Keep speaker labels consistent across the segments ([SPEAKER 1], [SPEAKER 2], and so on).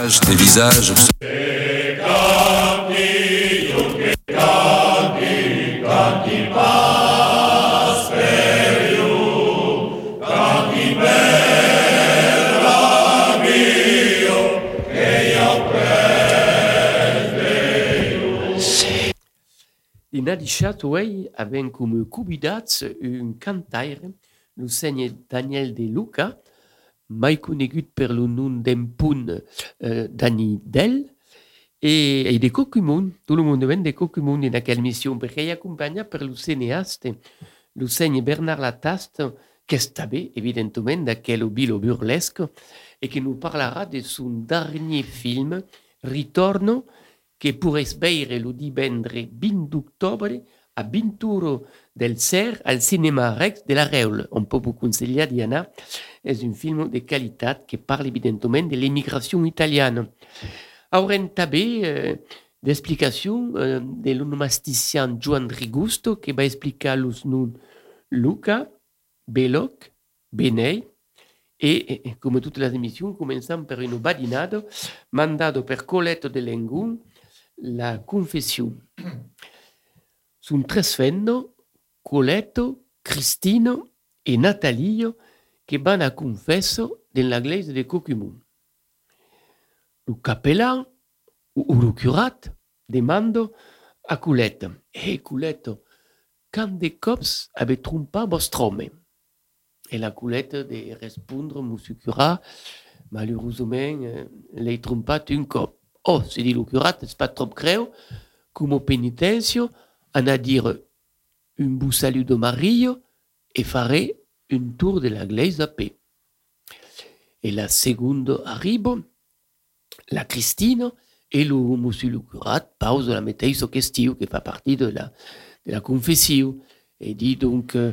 [SPEAKER 1] Des visages.
[SPEAKER 2] Ina dichat uei aven come cubidats un cantaire, segne Daniel de Luca, mai conegut per lo nom d'empun uh, Dani Del, e, e de Cocumun, tout le monde ven de Cocumun in aquella mission, perché i accompagna per lo cineaste, lo segne Bernard Lataste, che sta bé, evidentement, d'aquel bilo burlesco, e che nous parlerà de son dernier film, Ritorno, che pourrait veire lo divendre 20 d'octobre a 21 del Ser al Cinema Rex de la Reule. On peut vous conseiller d'y anar. És un film de qualitat que parle evidentement de l'emigració italiana. Haurem també eh, d'explicació eh, de l'onomastician Joan Rigusto que va explicar los noms Luca, Beloc, Benei, e, e come tutte le emissioni cominciamo per un badinado mandato per Coletto de Lengun la confessione. Sono tre Coletto, Cristino e Natalio, che vanno a confesso nella chiesa di Cocumun. Il capellan o curat demando a Coletto, e Coletto, quand de cops avait trompé vostre E la Coletto de rispondere, monsieur curat, malheureusement, eh, l'hai trompato un cop. Oh, si dit le curat, c'est pas trop creux, comme penitencio, en a dire un beau salut de Mario et fare un tour de la glaise à paix. Et la seconde arrivo, la Cristina, et le monsieur le curat pose la metteuse question qui fait partie de la, de la confession. Et dit donc, euh,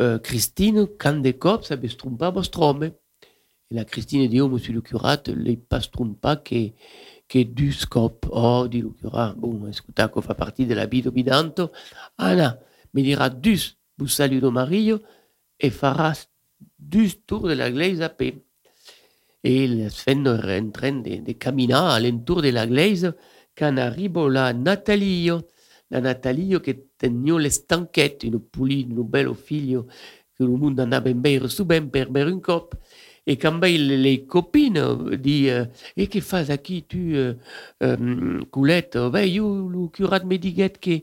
[SPEAKER 2] euh, Christine, quand des cops, avait trompé votre homme. Et la Christine dit, oh, monsieur le curat, les pas trompe pas que che du scop, oh, di bon, escuta, che fa parte della vita bidanto, Anna mi dirà dus bu saluto Mario e farà dus tour de la glaise a pe. E era en train de, caminar all'entour de la glaise quand arrivo la Natalio, la Natalio che tenia le stanchette, un pulino, un bello figlio che il mondo andava in beire su ben per bere un cop, et quand ben, les copines disent euh, Et que fais qui tu, euh, euh, Coulette Ben, io, le curat me diguet que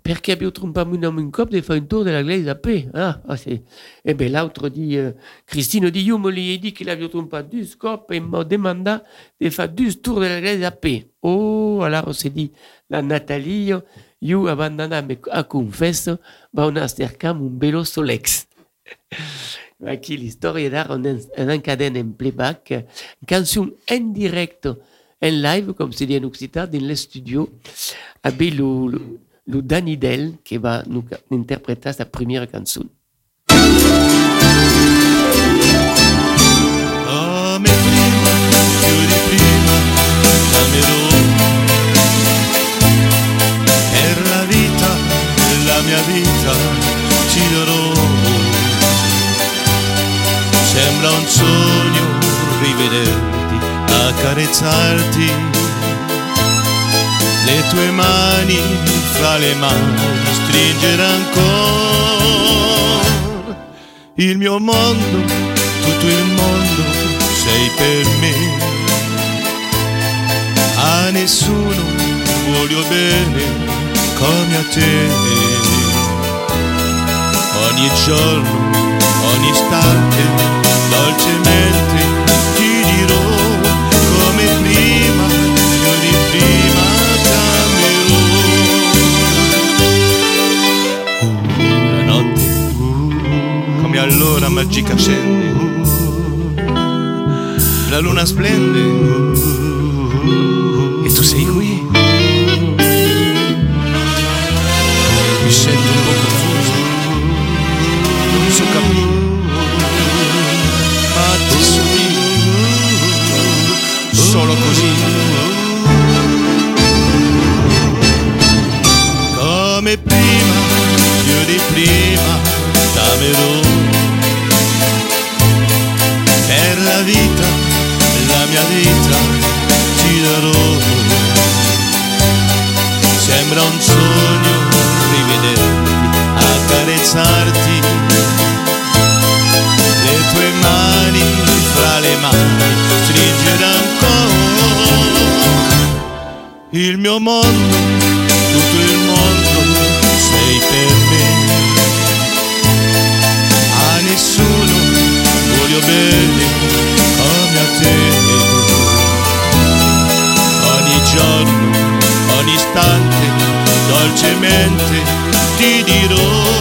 [SPEAKER 2] perché abbiamo trompato un un cop de faire un tour de la glaise à paix. Ah, ah c'est... Et ben l'autre dit, euh, Christine dit, io me l'ai dit qu'il avait trompé du scop et m'a demandé de faire du tour de la glaise à paix. Oh, alors on s'est dit, la Nathalie, io abandonami a confesso, va on a cercam un bello solex. Aquí l'histoire d'art on encadena en playback, cançon en directo, en live, comme se dit en occitan, dans le studio, avec le, le, le Danny va nous interpréter sa première
[SPEAKER 3] di vita, Sembra un sogno rivederti, accarezzarti. Le tue mani fra le mani, stringere ancora. Il mio mondo, tutto il mondo, sei per me. A nessuno voglio bene come a te. Ogni giorno, ogni istante, dolcemente ti dirò come prima, più di prima t'amerò. La notte, come allora magica scende, la luna splende. E tu sei qui. Mi sento un po' confuso, non so capire, solo così. Come prima, più di prima, t'amerò. Per la vita, la mia vita, ti darò. Sembra un sogno rivederti, accarezzarti, le tue mani fra le mani. Il mio mondo, tutto il mondo sei per me. A nessuno voglio bene come a te. Ogni giorno, ogni istante, dolcemente ti dirò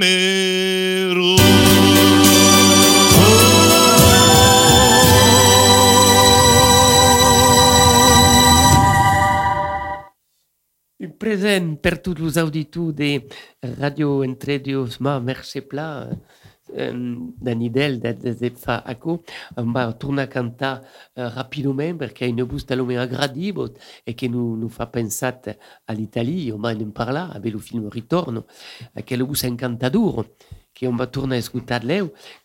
[SPEAKER 2] romero. Present per tous los auditus de Radio Entre Dios. Ma, merci plat. Pla, eh, d'Anidel, de, de, de fa aco, va a cantar rapidament perquè une busta agradibot e che nu, nu fa pensat all'Italia, on va en parlar, avec le film Ritorno, aquel encantador, che on va tornar a escutar.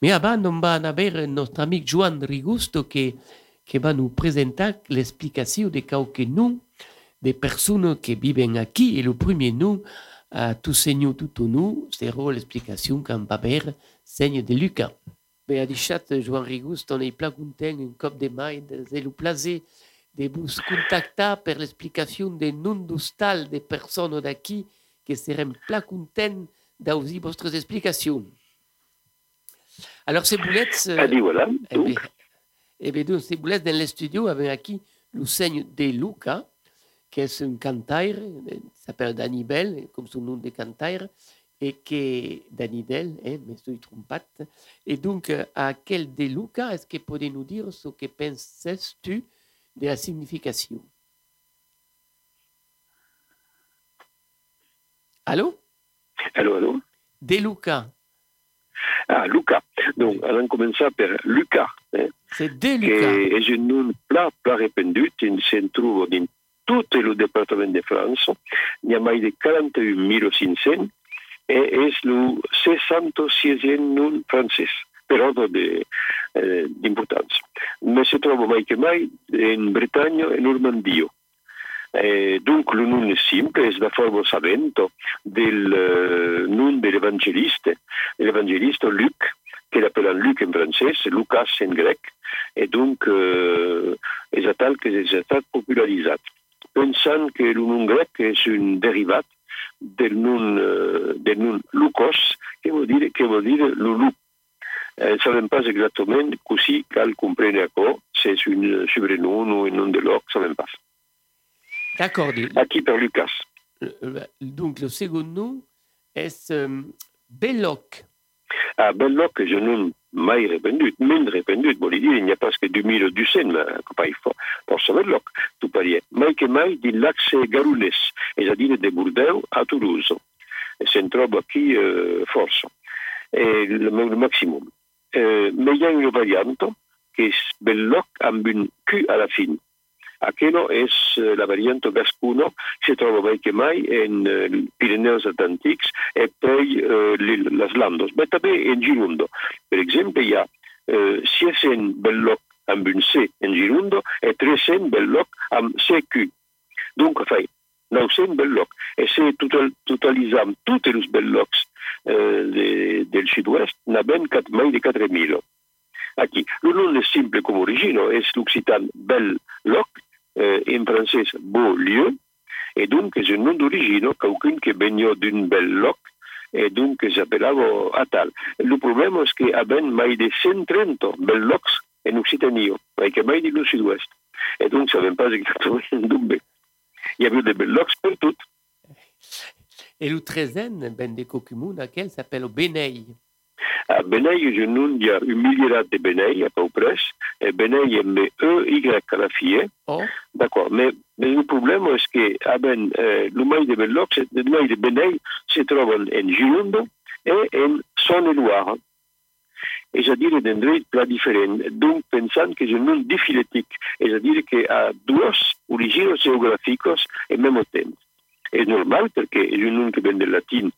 [SPEAKER 2] Mais avant, on va haver nostre amic Joan Rigusto que, que va nous presentar l'explicació de qualque nom des personnes qui vivent aquí et le premier nom à tout seigneur tout au nous sera l'explication qu'en va seigne de Lucas. Mais à deixat Joan Rigust on est pla content un cop de mai c'est le plaisir de vous contactar per l'explication des noms d'hostal des personnes d'aquí que serem pla content d'ausir vostres explications. Alors ces boulettes...
[SPEAKER 1] Ah, dit voilà.
[SPEAKER 2] Eh bien, eh bien, donc, ces boulettes dans le studio avec aquí le seigne de Luca, qui est un cantaire, il s'appelle Danibel, comme son nom de cantaire, et que Danidel è eh, messo i trompat e dunque euh, a quel de Luca est che pode nous dire ce que penses tu de la signification? Allô?
[SPEAKER 1] Allô, allô?
[SPEAKER 2] De Luca.
[SPEAKER 1] Ah, Luca. Donc, allons commencer par Luca. Hein.
[SPEAKER 2] C'est de Luca.
[SPEAKER 1] C'est un nom plat, plat répandu, si trouve dans tout le département de France. Il y a plus de 41 500 e è es lu sessantoseesimo francese per ordine di eh, importanza. Ma si trova mai che mai in Bretagna e in Normandia. Eh, dunque non è simile, è la forma savento del eh, dell'evangelista, l'evangelista Luc, che l'appella Luc in francese, Lucas in greco, e dunque eh, è stato popolarizzato. Pensando che il l'un greco è un derivato del nom, euh, del nom Lucos, que veut dire, que veut dire. Euh, ne savons pas exactement così cal comprendre encore, c'est un sobrenom ou un nom de loc, savons pas.
[SPEAKER 2] D'accord.
[SPEAKER 1] Acquis par Lucas.
[SPEAKER 2] euh, Donc, le second nom est euh, Belloc.
[SPEAKER 1] À Belloc, je non mai rependut, men rependut, vuol dire, il n'y a pas que 2200, ma pas il faut, forse Belloc, tu parie. Mai che mai di l'axe Garunes, c'est-à-dire de Bordeaux à Toulouse. Se ne trova qui euh, forse. E le, maximum. Euh, mais il y a une variante che è Belloc amb un Q alla fine. Aquello è eh, la variante gascuno, si trova che mai in eh, Pirineos Atlantics e poi eh, le- las Landos, ma també in Girundo. Per exemple, hi ha eh, 600 Belloc amb un C en Girundo e 300 Belloc amb CQ. Dunque fai 900 Belloc e se total, totalitzam tutti els Bellocs eh, de, del sud-oest, cat- mai di 4.000. Aquí, le nom est simple comme origine, est l'occitan bel loc, euh, en français beau lieu, et donc c'est un nom d'origine, quelqu'un qui veniva d'un bel loc, et donc s'appellava Atal. Le problème est que abbiamo mai de 130 bel locs en Occitanie, mai che mai di lo sud-ouest. Et donc, ça ne pas exactement d'où Il y avait des bel locs per tout.
[SPEAKER 2] Et le treizième, ben de Cocumun, laquelle s'appelle Benei.
[SPEAKER 1] Benei e genoun ya humilierat de Benei, a pau pres, e Benei e me e y a la fie,
[SPEAKER 2] oh.
[SPEAKER 1] d'accord, me, me le problema es que aben eh, l'umai de Belloc, l'umai de Benei, se troben en Girondo e en son Eloire. Es a dire d'un dret pla diferent, donc pensant que je non difiletic, es a dire que a duos origines geográficos en même temps. Es normal, perquè es un nom que ven del latín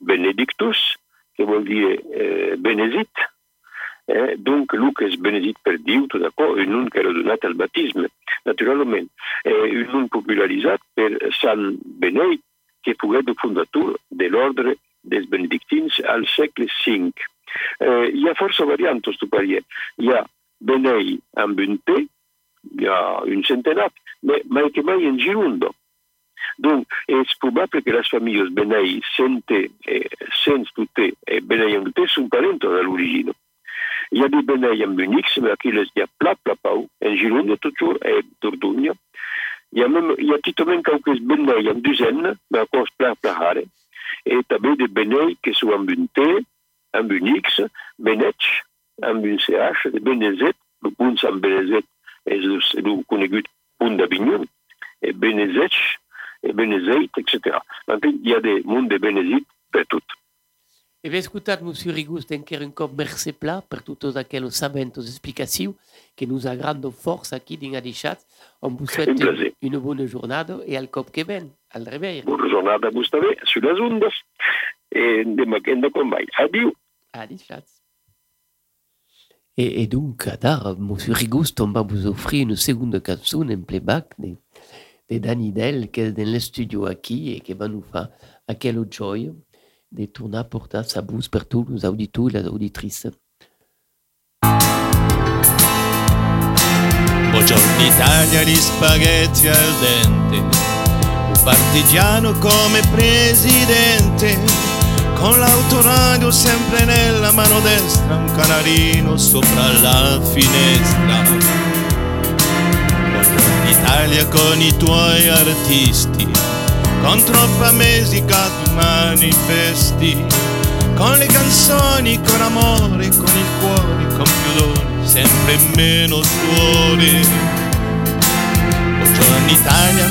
[SPEAKER 1] Benedictus, qui veut dire euh, Bénézit. Eh, donc, Luc és benedit per Diu, tot d'acord, un nom que era donat al batisme, naturalment. Eh, un nom popularitzat per Sant Beneit, che fu il fondatore dell'ordine des benedictins al secolo V. Eh, hi ha força variants, tu parier. Hi ha Benei amb un T, hi ha un centenat, mais mai que mai en Girundo. Donc, és probable que les familles Benei sente, eh, sens tutte e Benei amb T són parents de l'origine. Hi ha des Benei amb un X, mais aquí les hi ha pla, pla, en Girundo, toujours, e Dordogne. Hi ha, même, hi ha titament quelques Benei amb deux N, mais encore pla, hare. Et també des Benei que sont amb un T, amb un X, Benech, amb un CH, de Benezet, le punt Sant Benezet és el conegut punt d'Avignon, e Benezech, e Benezeit, etc. En fi, hi ha de munt de Benezit per tot.
[SPEAKER 2] E bé escoltat, Monsieur Rigust, encara un cop merci pla per tots aquells sabents explicacions que nous agrandent força aquí dins Adichat. On vous souhaite
[SPEAKER 1] Un
[SPEAKER 2] une bonne jornada e al cop que ven, al reveil.
[SPEAKER 1] Bona jornada a vos també, sur les ondes, e demà que hem de. Adiu.
[SPEAKER 2] Adichat. Et, et donc, Adar, Monsieur Rigust, on va vous offrir une seconde canzone en playback de, de Danny Dell, qui est dans le studio aquí et qui va nous à quelle joie de tourner porter sa bouche per tous les auditeurs et les auditrices.
[SPEAKER 3] Buongiorno Italia, gli spaghetti al dente, un partigiano come presidente, con l'autoradio sempre nella mano destra, un canarino sopra la finestra. Italia con i tuoi artisti, con troppa musica tu manifesti, con le canzoni, con amore, con il cuore, con più doni, sempre meno suoni. Buongiorno Italia,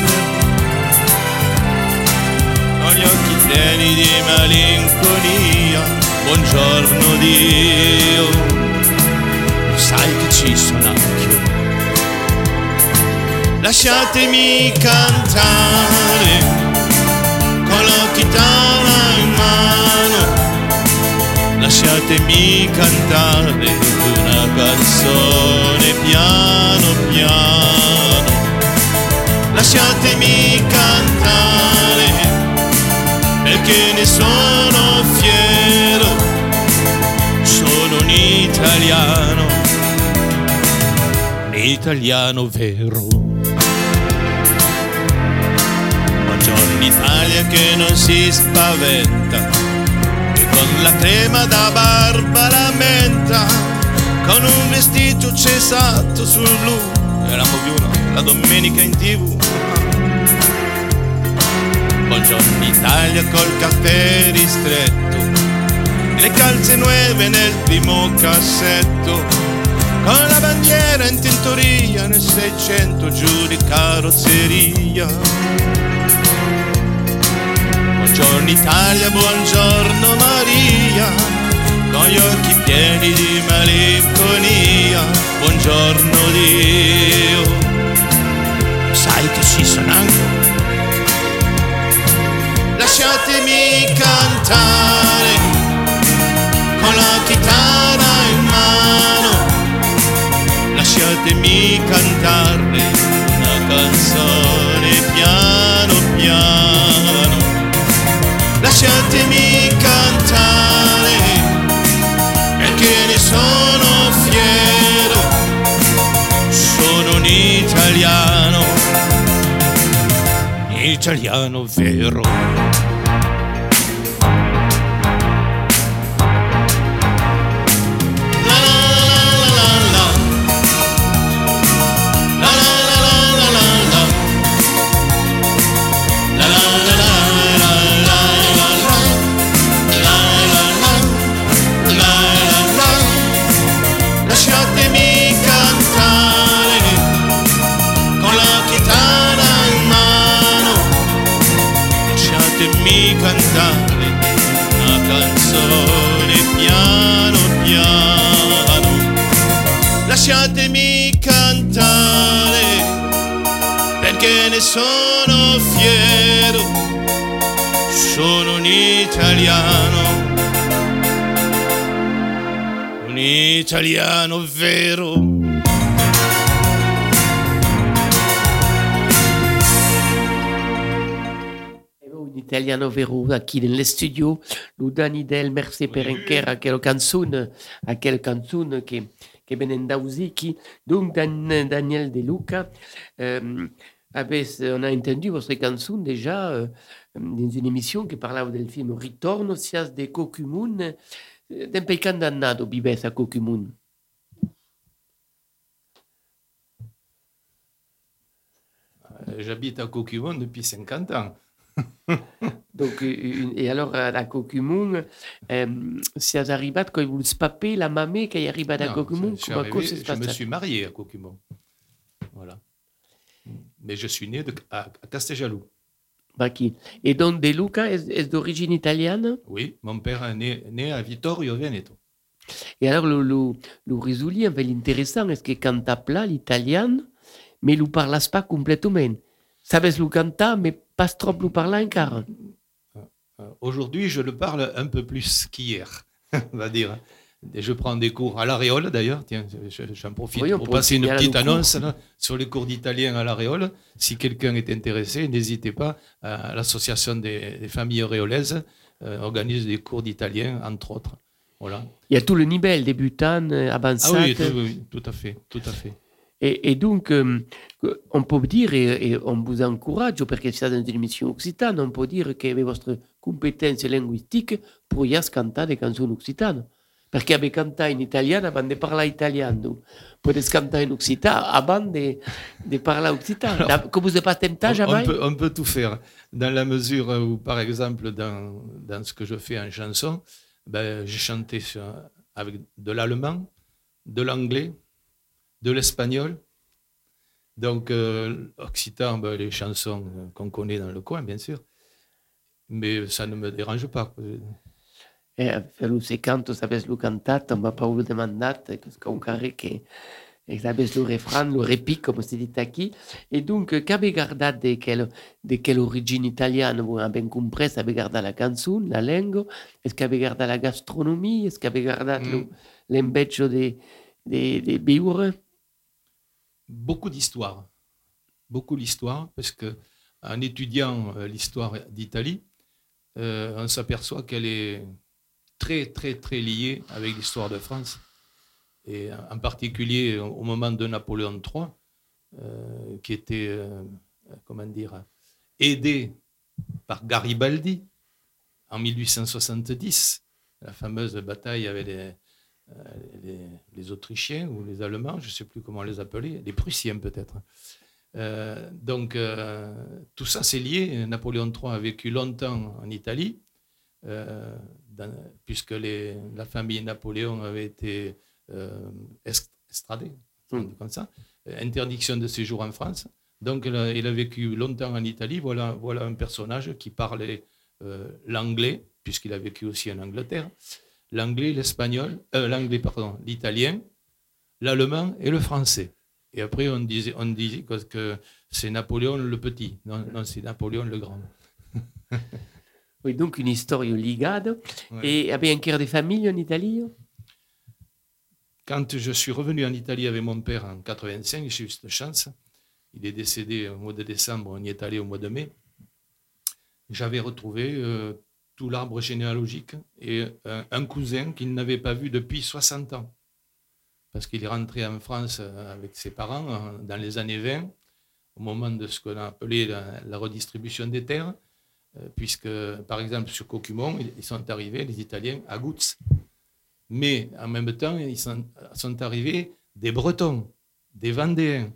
[SPEAKER 3] con gli occhi pieni di malinconia, buongiorno Dio, sai che ci sono anch'io. Lasciatemi cantare con la chitarra in mano, lasciatemi cantare una canzone piano piano, lasciatemi cantare perché ne sono fiero, sono un italiano, italiano vero. Buongiorno Italia che non si spaventa, che con la crema da barba lamenta, con un vestito cesato sul blu, eravamo più una, la domenica in tv. Buongiorno Italia col caffè ristretto, le calze nuove nel primo cassetto, con bandiera in tintoria nel 600 giù di carrozzeria. Buongiorno Italia, buongiorno Maria, con gli occhi pieni di malinconia, buongiorno Dio. Sai che ci sono anche lasciatemi cantare lasciatemi cantare una canzone piano piano, lasciatemi cantare perché ne sono fiero, sono un italiano, italiano vero. Sono fiero, sono un italiano, un italiano vero.
[SPEAKER 2] Ben, Un italiano vero qui nel studio lo Dani del merci per encher a quella canzone a quella canzone che che donc Dan, Daniel De Luca euh, avez, on a entendu votre canzone déjà euh, dans une émission qui parlava del film Ritorno sias de Cocumun d'un pays condannato vives a Cocumun
[SPEAKER 4] J'habite à Cocumun depuis 50 ans.
[SPEAKER 2] Donc, une, et alors, à Cocumun, euh, si vous arrivé quand vous papé, la mamie qui est arrivée à Cocumun,
[SPEAKER 4] comment arrivé, Je me suis marié à Cocumun. Mais je suis né de, à, à Casteljaloux.
[SPEAKER 2] Et donc, De Luca est, est d'origine italienne?
[SPEAKER 4] Oui, mon père est né, né à Vittorio Veneto.
[SPEAKER 2] Et alors, le, le, le risoli, en fait, l'intéressant, est que quand tu appelles l'italien, mais ne parles pas complètement? Sabes le cantar, mais pas trop le parler encore.
[SPEAKER 4] Aujourd'hui, je le parle un peu plus qu'hier, on va dire. Et je prends des cours à l'Aréole d'ailleurs. Tiens, j'en profite
[SPEAKER 2] Oui,
[SPEAKER 4] pour passer une petite annonce là, sur les cours d'italien à l'Aréole. Si quelqu'un est intéressé, n'hésitez pas. à L'association des, des familles auréolaises euh, organise des cours d'italien, entre autres. Voilà.
[SPEAKER 2] Il y a tout le niveau, débutant, euh,
[SPEAKER 4] Ah
[SPEAKER 2] avancé.
[SPEAKER 4] oui, tout, oui, tout à fait, tout à fait.
[SPEAKER 2] Et, et donc, euh, on peut dire, et, et on vous encourage, parce que c'est dans une émission occitane, on peut dire que votre compétence linguistique pourriez canter des chansons occitanes. Parce qu'avec cantar en italien avant de parler italien. Donc, pouvez canter en occitan avant de, de parler occitan.
[SPEAKER 4] Alors,
[SPEAKER 2] que vous n'avez pas tenté
[SPEAKER 4] On, on
[SPEAKER 2] jamais
[SPEAKER 4] peut, on peut tout faire. Dans la mesure où, par exemple, dans, dans ce que je fais en chanson, ben, j'ai chanté sur- avec de l'allemand, de l'anglais, de l'espagnol. Donc, euh, occitan, ben, les chansons qu'on connaît dans le coin, bien sûr. Mais ça ne me dérange pas.
[SPEAKER 2] Eh, lo se canto, sabes lo cantat, on va demander, parce qu'on carré que sabes le refrain, le repic, comme c'est dit aquí. Et donc, qu'avez gardé de quelle, de quelle origine italienne vous avez bien compris, avez gardé la chanson, la langue, est-ce qu'avez gardé la gastronomie, est-ce qu'avez gardé
[SPEAKER 4] Mm.
[SPEAKER 2] le- l'embeccio de, de, de vivre
[SPEAKER 4] beaucoup d'histoire. Beaucoup d'histoire, parce que en étudiant euh, l'histoire d'Italie, euh, on s'aperçoit qu'elle est très, très, très liée avec l'histoire de France. Et en particulier au moment de Napoléon III, euh, qui était, euh, comment dire, aidé par Garibaldi en 1870, la fameuse bataille avec les, euh, les, Autrichiens ou les Allemands, je ne sais plus comment les appeler, les Prussiens peut-être. Donc tout ça c'est lié. Napoléon III a vécu longtemps en Italie, dans- puisque les- la famille Napoléon avait été euh, est- estradée,
[SPEAKER 2] Mm.
[SPEAKER 4] comme ça, interdiction de séjour en France. Donc il a, il a vécu longtemps en Italie. Voilà, voilà un personnage qui parlait euh, l'anglais, puisqu'il a vécu aussi en Angleterre, l'anglais, l'espagnol, euh, l'anglais, pardon, l'italien, l'allemand et le français. Et après, on disait, on disait que, que c'est Napoléon le petit. Non, non c'est Napoléon le grand.
[SPEAKER 2] Oui, donc une histoire ligade.
[SPEAKER 4] Ouais.
[SPEAKER 2] Et avez encore des familles en Italie?
[SPEAKER 4] Quand je suis revenu en Italie avec mon père en 85, j'ai eu cette chance. Il est décédé au mois de décembre, on y est allé au mois de mai. J'avais retrouvé euh, tout l'arbre généalogique et euh, un cousin qu'il n'avait pas vu depuis 60 ans. Parce qu'il est rentré en France euh, avec ses parents dans les années 20, au moment de ce qu'on a appelé la, la redistribution des terres, puisque, par exemple, sur Cocumon, ils sont arrivés, les Italiens, à Goutz. Mais en même temps, ils sont, sont arrivés des Bretons, des Vendéens.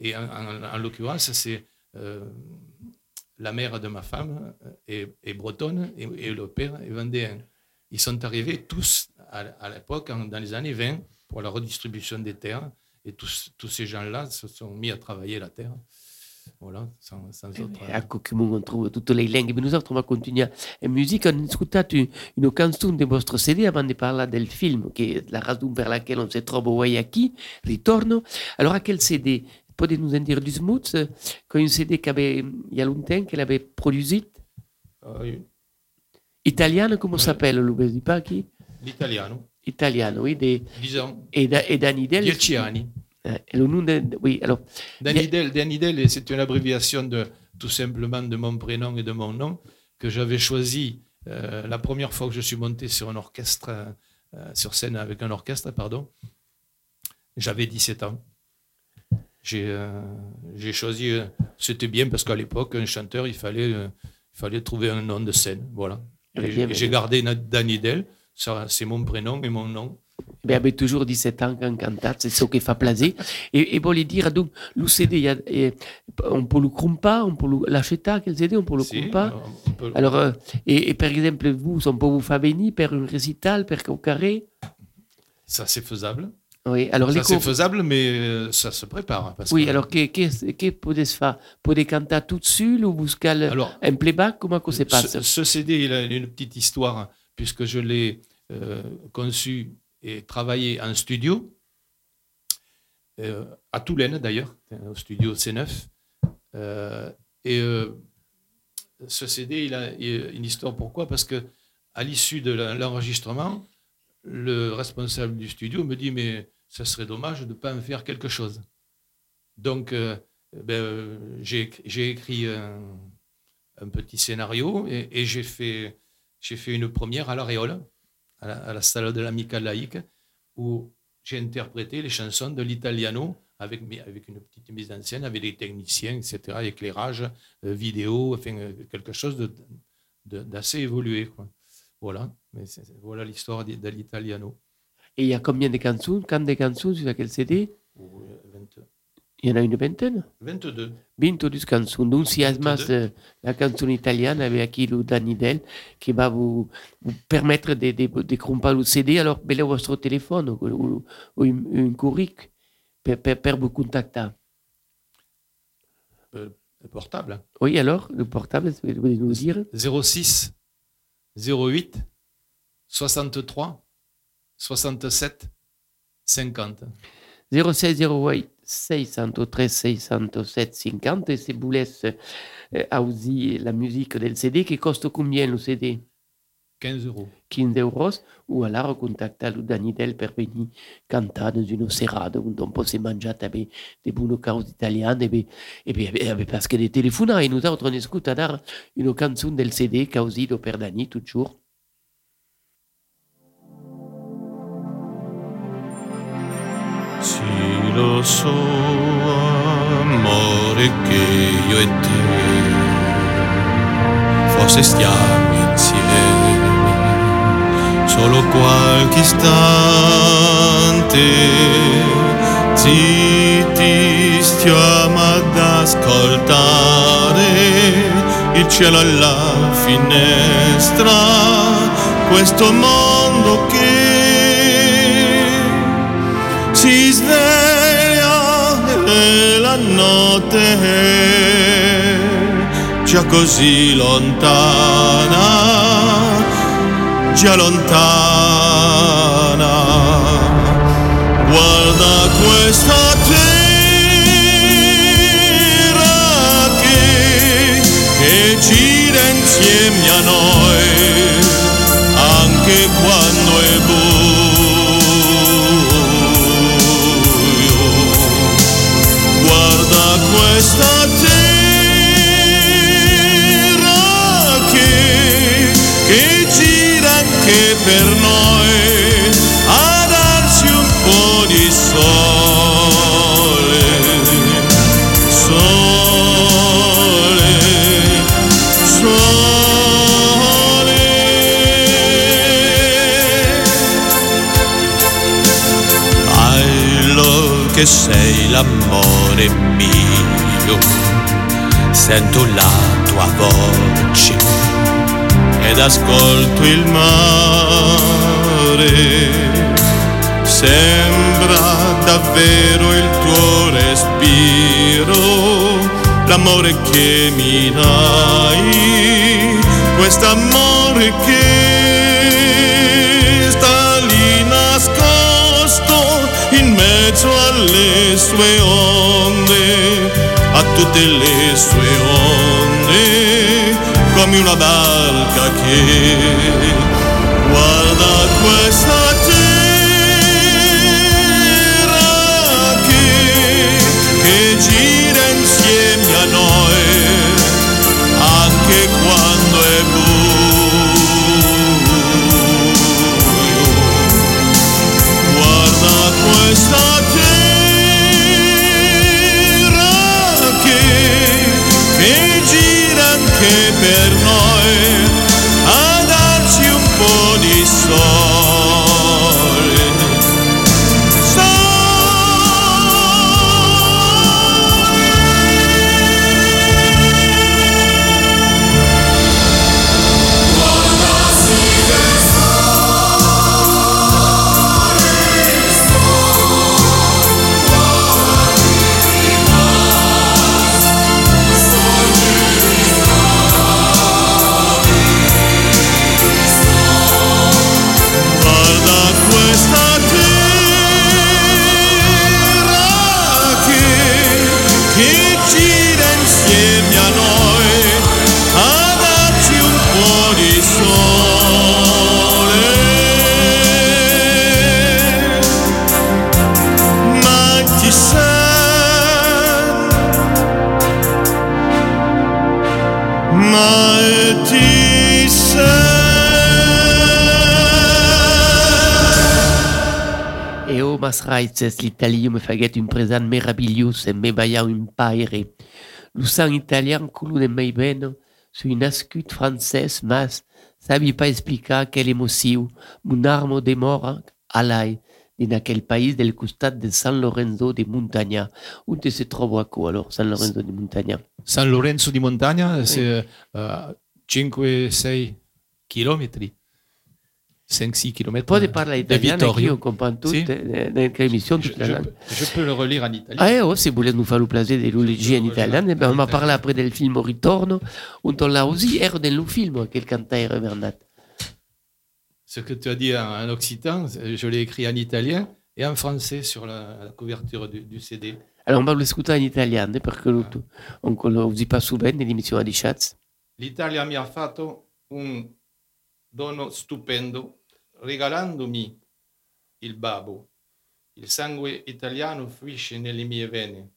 [SPEAKER 4] Et en, en- en l'occurrence, c'est euh, la mère de ma femme euh, est, est bretonne et, le père est vendéen. Ils sont arrivés tous à, à l'époque, dans les années 20, pour la redistribution des terres. Et tous, tous ces gens-là se sont mis à travailler la terre. Voilà, sans, sans autre.
[SPEAKER 2] A Cocumun, on trouve toutes les langues. Mais nous autres, on va continuer en musique. On a écouté une, une chanson de votre CD avant de parler del film, qui est la raison pour laquelle on se trouve ici, Ritorno. Alors, à quel CD Pouvez nous en dire du smooth? Quand un CD qu'avait, il y a longtemps, qu'elle avait produit?
[SPEAKER 4] Euh,
[SPEAKER 2] Italiano, comment
[SPEAKER 4] Ouais.
[SPEAKER 2] s'appelle le dis pas qui
[SPEAKER 4] L'italiano,
[SPEAKER 2] Italiano, oui. De,
[SPEAKER 4] disons,
[SPEAKER 2] et, da- et Danidel.
[SPEAKER 4] dieci anni.
[SPEAKER 2] Le nom de, oui, alors,
[SPEAKER 4] Danidel, Danidel, c'est une abréviation de tout simplement de mon prénom et de mon nom, que j'avais choisi euh, la première fois que je suis monté sur un orchestre, euh, sur scène avec un orchestre, pardon. J'avais 17 ans. J'ai euh, choisi, c'était bien parce qu'à l'époque, un chanteur, il fallait, il fallait trouver un nom de scène. Voilà. J'ai- gardé Na- Danny Del, ça, c'est mon prénom et mon nom.
[SPEAKER 2] Beh, avete toujours 17 ans quand cantate, c'est ce qui fait plaisir. Et, et voglio dire, donc, le CD, il y a, et, on peut le crumpa, on peut l'acheter, quel CD, on peut le crumpa.
[SPEAKER 4] peut-
[SPEAKER 2] Alors, euh, et, et par exemple, vous, on peut vous faire venir per un récital, per au carré
[SPEAKER 4] ça, c'est faisable.
[SPEAKER 2] Oui, alors les
[SPEAKER 4] Ça, c'est faisable, mais euh, ça se prépare. hein, parce
[SPEAKER 2] Oui,
[SPEAKER 4] que-
[SPEAKER 2] alors che, che, che potete fare? Potete cantare tout seul ou vous calez
[SPEAKER 4] Alors,
[SPEAKER 2] un playback? Comment que se passe?
[SPEAKER 4] Ce, ce CD, il a une petite histoire, puisque je l'ai euh, conçu et travaillé en studio, euh, à Toulaine d'ailleurs, au studio C9. Euh, et euh, ce CD, il a une histoire. Pourquoi? Parce que à l'issue de la- l'enregistrement, le responsable du studio me dit Mais ça serait dommage de ne pas en faire quelque chose. Donc, ben, j'ai écrit- un, petit scénario et, j'ai fait, fait une première à l'Aréole, à la, à la salle de l'Amica laïque, où j'ai interprété les chansons de l'italiano avec, avec une petite mise en scène, avec des techniciens, etc., éclairage, euh, vidéo, enfin, euh, quelque chose de- de- d'assez évolué. Quoi. Voilà, mais voilà l'histoire de, de l'italiano.
[SPEAKER 2] Et il y a combien de chansons Quand de chansons sur quel CD
[SPEAKER 4] Ou, 20
[SPEAKER 2] Il y en a une vingtaine
[SPEAKER 4] 22.
[SPEAKER 2] 22 chansons. Donc, si además
[SPEAKER 4] 22.
[SPEAKER 2] la chanson italienne avec qui le Danny Del qui va vous, vous permettre de, de, de le CD, alors bello votre téléphone ou, un, un vous contacter.
[SPEAKER 4] Euh, portable. hein.
[SPEAKER 2] Oui, alors, le portable, vous voulez nous dire?
[SPEAKER 4] 06 08 63 67 50.
[SPEAKER 2] 06 08 613 607 50 et si vous laisse euh, aussi la musique del CD qui coste combien le CD
[SPEAKER 4] 15 euros.
[SPEAKER 2] 15 euros. Ou alors contacter le Danidel per venir cantar dans une serrade où on peut se manger avec des bonnes causes italiennes et, bien, et, bien, et bien, parce que des téléphones et nous autres on écoute une chanson del CD causito per Dani toujours.
[SPEAKER 3] Sì, lo so, amore, che io e te forse stiamo insieme solo qualche istante. Zitti stiamo ad ascoltare il cielo alla finestra, questo mondo che si sveglia e la notte già così lontana, già lontana. Guarda questa terra che, che gira insieme a noi, anche per noi a darci un po' di sole, sole, sole. Love che sei l'amore mio, sento la tua voce ed ascolto il mare. Sembra davvero il tuo respiro, l'amore che mi dai, quest'amore che sta lì nascosto in mezzo alle sue onde, a tutte le sue onde, come una barca che
[SPEAKER 2] L'Italio me faget un present meraviglius e me baia un paire. Lo sang italian culu de mei ben su un ascut francès mas sabi pas explicar quel emotiu mun armo de mora alai in aquel país del costat de San Lorenzo de Montagna. Unde se trova co alors San Lorenzo de Montagna?
[SPEAKER 4] San Lorenzo di Montagna, c'est euh, 5-6 chilometri. 5-6 km.
[SPEAKER 2] Pode parlar italiano io tutto,
[SPEAKER 4] Sì.
[SPEAKER 2] eh, nelle emissioni
[SPEAKER 4] Je, je je peux le relire en italien.
[SPEAKER 2] Ah, eh, oh, se volete nous faire le plaisir de lo leggere in italiano, eh, ben, on va parler après del film Ritorno, und on l'a aussi er del film, quel cantaire Bernat.
[SPEAKER 4] Ce que tu as dit en, en occitan, je l'ai écrit en italien et en français sur la, la couverture du, du CD.
[SPEAKER 2] Alors, on va lo ascoltare in italiano, eh, perché lo, on lo usi pas souvent nell'emissione di Schatz.
[SPEAKER 4] L'Italia mi ha fatto un dono stupendo regalandomi il babbo. Il sangue italiano fluisce nelle mie vene.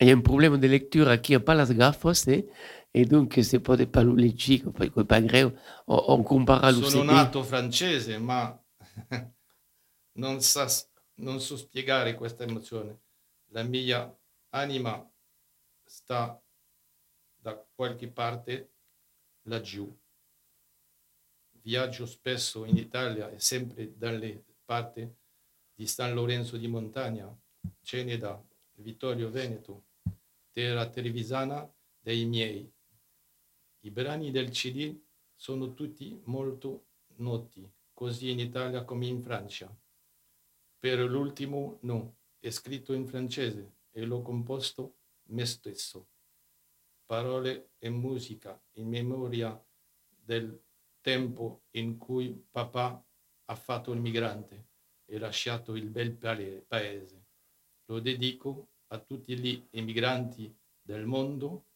[SPEAKER 2] Il y a un problème de lecture à qui n'a pas les gaffes, eh, et donc se potete pas leggere, poi è pas grave, on, on compara lo
[SPEAKER 4] Sono nato francese, ma non, sa, non so spiegare questa emozione. La mia anima sta da qualche parte laggiù. Viaggio spesso in Italia e sempre dalle parti di San Lorenzo di Montagna, Ceneda, Vittorio Veneto, terra trevisana dei miei. I brani del CD sono tutti molto noti, così in Italia come in Francia. Per l'ultimo no, è scritto in francese e l'ho composto me stesso. Parole e musica in memoria del tempo in cui papà ha fatto il migrante e lasciato il bel paese. Lo dedico a tutti gli emigranti del mondo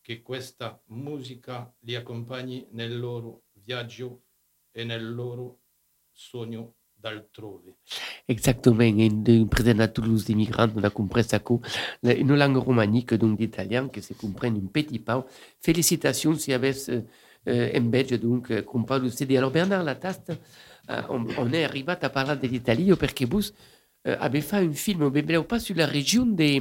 [SPEAKER 4] che questa musica li accompagni nel loro viaggio e nel loro sogno d'altrove.
[SPEAKER 2] Exactement, in de present a Toulouse des migrants, on a compris ça une langue romanique, donc d'italien, que se comprenne un petit peu. Félicitations si avez euh, un badge, donc, euh, qu'on parle CD. Alors, Bernard Lataste, euh, on, on est arrivé à parler de l'Italie, parce que vous avez fait un film, mais pas sur la région des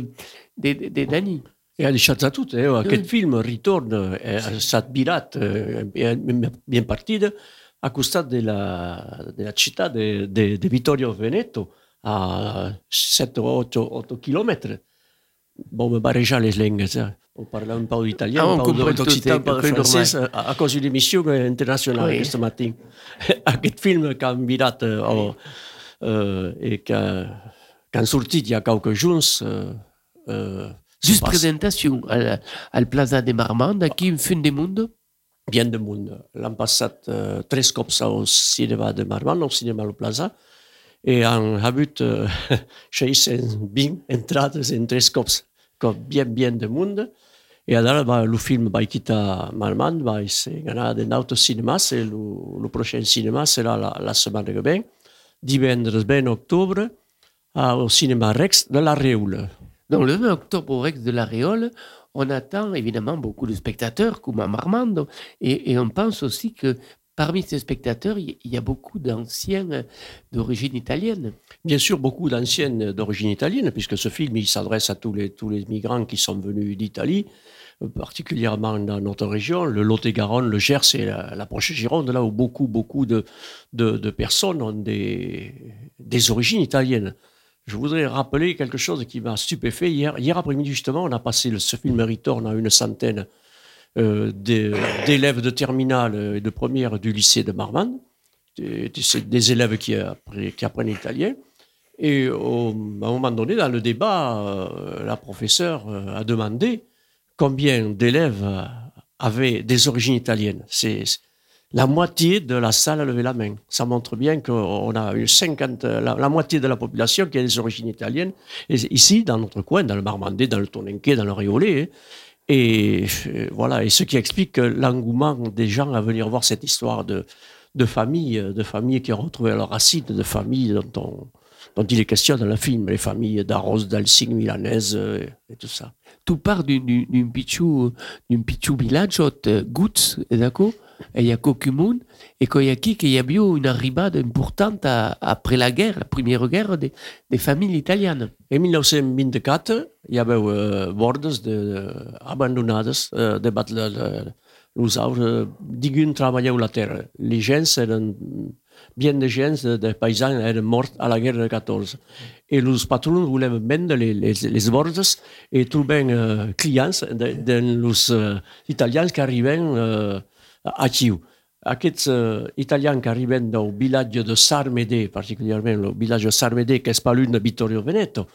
[SPEAKER 2] de, de, de Dani.
[SPEAKER 5] E ha lasciato a tutte, eh?
[SPEAKER 2] Mm.
[SPEAKER 5] film Ritorn è stato virato, eh, è ben partito a costat della, della città di Vittorio Veneto a 7-8 km. Bon, me barrejar les langues, eh? on parla un po' d'italiano,
[SPEAKER 2] Ah,
[SPEAKER 5] un
[SPEAKER 2] comprend
[SPEAKER 5] d'occitan, un
[SPEAKER 2] c'est
[SPEAKER 5] de francès, a, a causa di missione internazionale
[SPEAKER 2] Oui.
[SPEAKER 5] questo mattino. aquest film che han virat eh, oh, eh, e che, che han sortit hi ha qualque junts eh,
[SPEAKER 2] Juste présentation al, al Plaza de Marmande, aquí en fin de mundo.
[SPEAKER 5] Bien de món. L'han passat cops al cinema de Marmant, al cinema al Plaza, i han hagut eh, 620 entrades en tres cops, bien, bien de món. I ara va, el film va quitar Marmant, va ser ganar de d'altres cinemas, i el, el prochain cinema serà la, la setmana que ve, divendres 20 d'octubre, al cinema Rex de la Reule.
[SPEAKER 2] Dans le 20 octobre au Rex de la Réole, on attend évidemment beaucoup de spectateurs comme à Marmande et, on pense aussi que parmi ces spectateurs, il y a beaucoup d'anciens euh, d'origine italienne.
[SPEAKER 5] Bien sûr, beaucoup d'anciennes d'origine italienne, puisque ce film, il s'adresse à tous les, tous les migrants qui sont venus d'Italie, euh, particulièrement dans notre région, le Lot-et-Garonne, le Gers et la, la proche Gironde, là où beaucoup, beaucoup de, de, de personnes ont des, des origines italiennes. Je voudrais rappeler quelque chose qui m'a stupéfait. Hier, hier après-midi, justement, on a passé le, ce film Return à une centaine euh, d'élèves de terminale et de première du lycée de Marmande. Des- C'est des élèves qui, appre- qui apprennent l'italien. Et au- à un moment donné, dans le débat, euh, la professeure euh, a demandé combien d'élèves euh, avaient des origines italiennes. La moitié de la salle a levé la main. Ça montre bien qu'on a une 50, la, moitié de la population qui a des origines italiennes. Et ici, dans notre coin, dans le Marmandais, dans le Toninquet, dans le Riolet. hein. Et euh, voilà, et ce qui explique l'engouement des gens à venir voir cette histoire de, de famille, de familles qui ont retrouvé leurs racines, de familles dont, on- il est question dans le film, les familles d'Arros, d'Alsing, Milanaises euh, et tout ça.
[SPEAKER 2] Tu pars d'un d'un- d'un piccolo d'un piccolo villaggio, eh, Guz, d'accord il y a Cocumun, et y a qui qu'il y a eu une arrivée importante à- après la guerre, la première guerre des, des familles italiennes.
[SPEAKER 5] En 1924 hi ha veu eh, bordes de, de, abandonades eh, de bat la, la, terra. Les gens bien de gens de, de paisans eren morts a la guerra de 14. I els patrons volen vendre les, les, les bordes i troben eh, clients de, de los eh, italians que arriben a Ciu. Aquests eh, italians que arriben del vilatge de Sarmedé, particularment el vilatge de Sarmedé, que és pas l'une de Vittorio Veneto,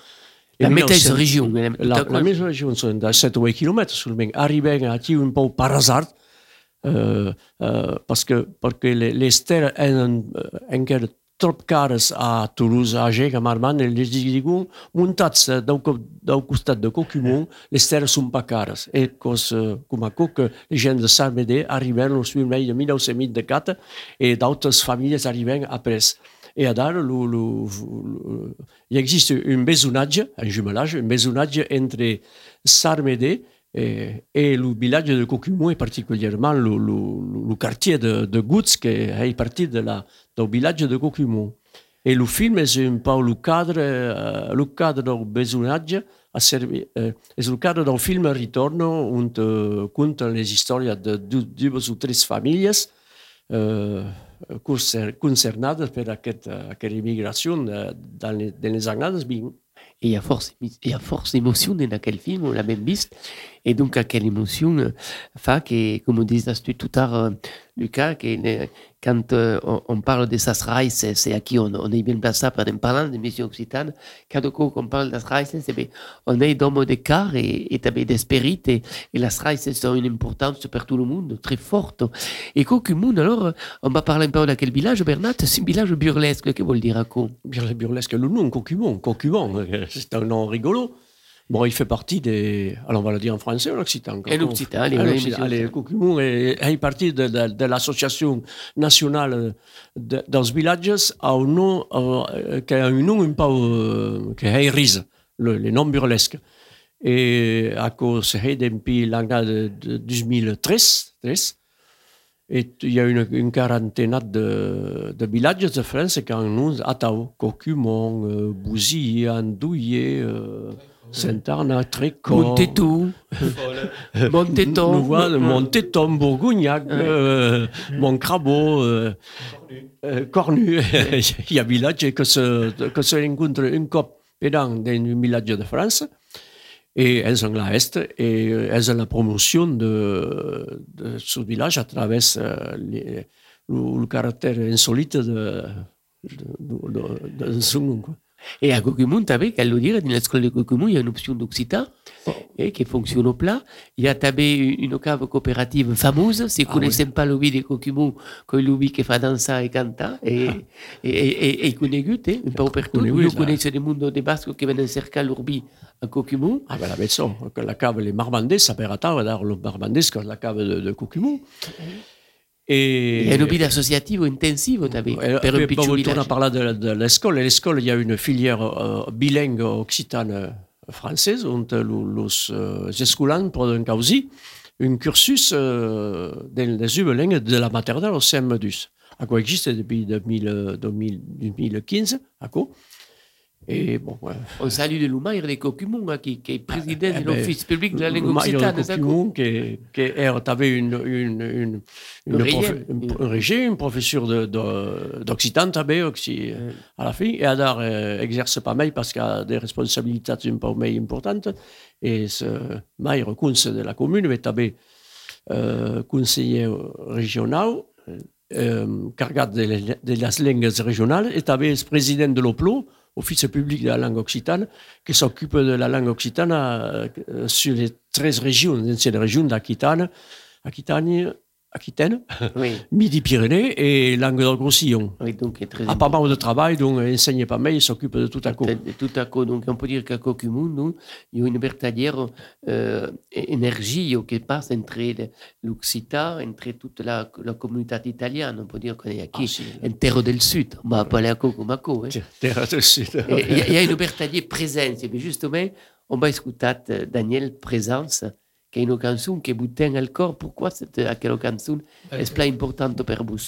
[SPEAKER 2] La
[SPEAKER 5] En
[SPEAKER 2] métesse
[SPEAKER 5] 1900
[SPEAKER 2] région.
[SPEAKER 5] La, la més regió són de 7 o 8 quilòmetres solament. Arribem aquí un peu per hasard, eh, eh, perquè, perquè le- les terres eh, encara trop cares a Toulouse, a Gec, a Marmande, i les diuen, muntats co- del costat de Cocumont, les terres són pas cares. I cos, com a les gens de Sarmedé arriben al filmell de 1924 i d'altres famílies arriben après. Et à Dar, il existe un besonnage, un jumelage, un besonnage entre Sarmedé et, et le village de Cocumont, et particulièrement le, le, le quartier de, de Gutz, qui est parti de la, du village de Cocumont. Et le film est un peu le cadre, euh, le cadre du besonnage, a eh, el cadre del film Ritorno, on eh, conta les històries de du- dues o tres famílies eh, concer- concernades per aquest, eh, aquesta immigració eh, dans les, dans les années 20.
[SPEAKER 2] Et il y a force, il y a force d'émotion dans quel film, on l'a même viste. Et donc, à quelle émotion euh, fait que, comme disais tout à l'heure, Lucas, euh, quand euh, on, parle de Sasraïs, c'est à qui on, est bien placé pour en parlant des missions occitanes. Quand on parle c'est bien, on est d'hommes de car et, et d'esprit, et, et l'Asraïs, c'est une importance pour tout le monde, très forte. Et Cocumun, alors, on va parler un peu de quel village, Bernat, c'est un village burlesque, que veut dire à quoi
[SPEAKER 5] Bur- Burlesque, le nom, euh, c'est un nom rigolo. Bon, il fait partie des. Alors, on va le dire en français ou en occitan
[SPEAKER 2] En occitan, allez, allez,
[SPEAKER 5] est, partie de, de, de l'association nationale de, dels villages a un nom, euh, qui a un nom un peu euh, qui est rise, le, les noms burlesques. Et à cause depuis l'année de, de 2013, 13, et il y a une, une quarantaine de, de villages de France qui ont un nom à Tao, Cocumont, euh, Bouzy, Andouillé, euh, Saint-Arnaud, Trécor.
[SPEAKER 2] Montetou, Monteton.
[SPEAKER 5] Voilà, Monteton, euh, Montcrabeau, euh, euh, Cornu. Il y a village que se, que se rencontrent un cop par an dans un village de France. Et elles ont la Est et elles ont la promotion de, de ce village à travers euh, les- le, le caractère insolite de, de, de, de, de son nom, quoi.
[SPEAKER 2] Et à Cocumun, tu savais qu'à le dire, dans l'école de Cocumun, il y a une option d'occitan et qui fonctionne au plat. Il y a tabé une cave coopérative fameuse. Si vous ne connaissez pas le de Cocumun, que le qui fait danser et canta, et, et, et, et, et connaît gut, hein, un peu partout.
[SPEAKER 5] Conegut,
[SPEAKER 2] Vous
[SPEAKER 5] là.
[SPEAKER 2] connaissez des Basques qui viennent cercar l'urbi à Cocumun.
[SPEAKER 5] Ah ben la maison, la cave, les Marmandais, ça perd à tard, d'ailleurs, le Marmandais, c'est la cave de, de. Et,
[SPEAKER 2] Il y a une vie associative intensive, tu avais,
[SPEAKER 5] Et
[SPEAKER 2] per un
[SPEAKER 5] on. Et l'école, il y a une filière euh, bilingue occitane euh, française, on los euh, causi un cursus dans les Ubelingen de la maternelle au CM2, à quoi existe depuis 2000, 2015, à quoi. Et bon, ouais.
[SPEAKER 2] On salue de Lumaire de Coquimon, hein, qui, qui est président
[SPEAKER 5] Eh
[SPEAKER 2] de
[SPEAKER 5] ben,
[SPEAKER 2] l'Office public de la langue occitane.
[SPEAKER 5] Coquimon, qui, qui est, avait une, une, une, une,
[SPEAKER 2] régime.
[SPEAKER 5] une- de- d'occitan també, aussi,
[SPEAKER 2] Euh,
[SPEAKER 5] à la fin, et alors euh, exerce pas mal parce qu'il a des responsabilités un peu plus importantes. Et ce Maire Kunz de la commune, mais també euh, conseiller régional, euh, cargat de, de les langues régionales, et també le président de l'OPLO, Office public de la langue occitane, qui s'occupe de la langue occitane euh, sur les 13 régions, l'ancienne région d'Aquitaine, Aquitaine, Aquitaine,
[SPEAKER 2] oui,
[SPEAKER 5] Midi-Pyrénées et Languedoc-Roussillon.
[SPEAKER 2] oui, donc est très
[SPEAKER 5] A pas mal de travail, donc enseigne pas mal, il s'occupe de tout à coup.
[SPEAKER 2] Tout à coup, donc on peut dire qu'à Coquimon, nous, il y a une vertadière euh, énergie qui passe entre le- l'Occitan, entre toute la, la communauté italienne. On peut dire qu'on est
[SPEAKER 5] Ah,
[SPEAKER 2] ici,
[SPEAKER 5] si.
[SPEAKER 2] en terre del Sud. On va appeler à Cocomaco. Hein.
[SPEAKER 5] Terre del Sud.
[SPEAKER 2] Il y, a- il y a une vertadière présence. Et justement, on va écouter euh, Daniel Présence, est une chanson qui vous tient al. Pourquoi cette à quelle chanson est plus importante pour vous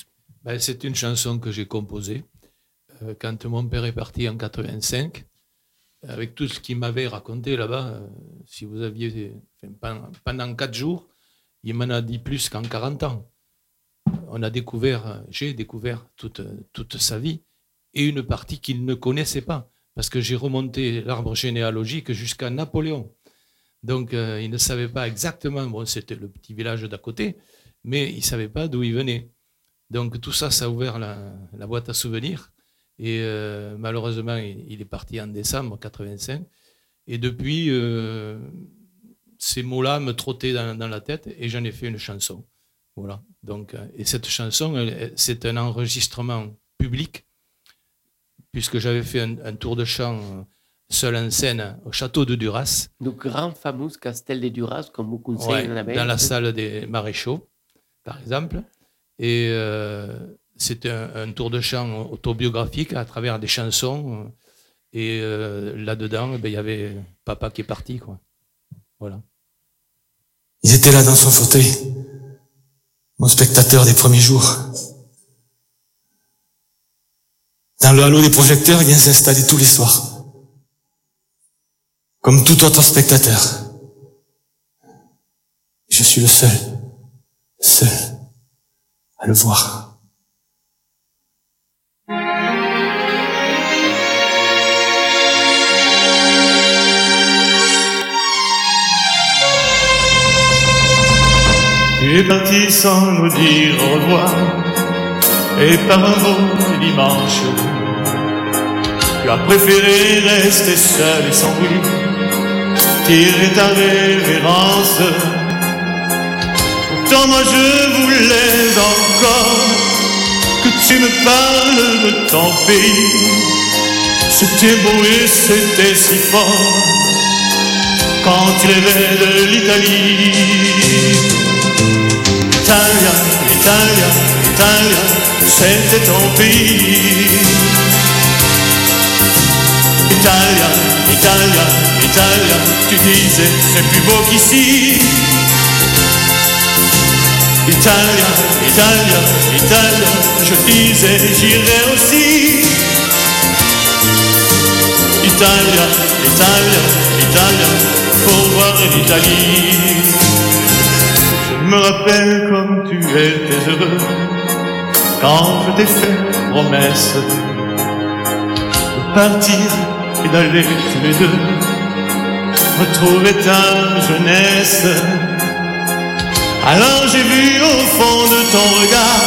[SPEAKER 4] Ben, c'est une chanson que j'ai composée euh, quand mon père est parti en 85. Avec tout ce qu'il m'avait raconté là-bas, euh, si vous aviez. enfin, pendant, pendant quatre jours, il m'en a dit plus qu'en 40 ans. On a découvert, euh, j'ai découvert toute, toute sa vie et une partie qu'il ne connaissait pas. Parce que j'ai remonté l'arbre généalogique jusqu'à Napoléon. Donc, euh, il ne savait pas exactement, bon, c'était le petit village d'à côté, mais il ne savait pas d'où il venait. Donc tout ça, ça a ouvert la, boîte à souvenirs. Et euh, malheureusement, il, est parti en décembre 85. Et depuis, euh, ces mots-là me trottaient dans, la tête et j'en ai fait une chanson. Voilà. Donc, euh, et cette chanson, c'est un enregistrement public, puisque j'avais fait un tour de chant seul en scène au château de Duras.
[SPEAKER 2] Le grand fameux Castel de Duras, comme vous conseillez
[SPEAKER 4] Ouais,
[SPEAKER 2] dans la
[SPEAKER 4] dans la salle des maréchaux, par exemple. Et euh, c'était un, un tour de chant autobiographique à travers des chansons. Et euh, là-dedans, eh ben, il y avait papa qui est parti. Quoi. Voilà.
[SPEAKER 6] Il était là dans son fauteuil, mon spectateur des premiers jours. Dans le halo des projecteurs, il vient s'installer tous les soirs. Comme tout autre spectateur. Je suis le seul, seul, à le voir.
[SPEAKER 3] Tu es parti sans nous dire au revoir, et par un beau dimanche, tu as préféré rester seul et sans bruit, tirer ta révérence. Pourtant moi je voulais encore que tu me parles de ton pays. C'était beau et c'était si fort quand tu rêvais de l'Italie. Italia, Italia, Italia, c'était ton pays. Italia, Italia, Italia, tu disais c'est plus beau qu'ici. Italia, Italia, Italia, je disais j'irai aussi. Italia, Italia, Italia, pour voir l'Italie. Je me rappelle comme tu étais heureux quand je t'ai fait promesse de partir d'aller tous les deux retrouver ta jeunesse. Alors j'ai vu au fond de ton regard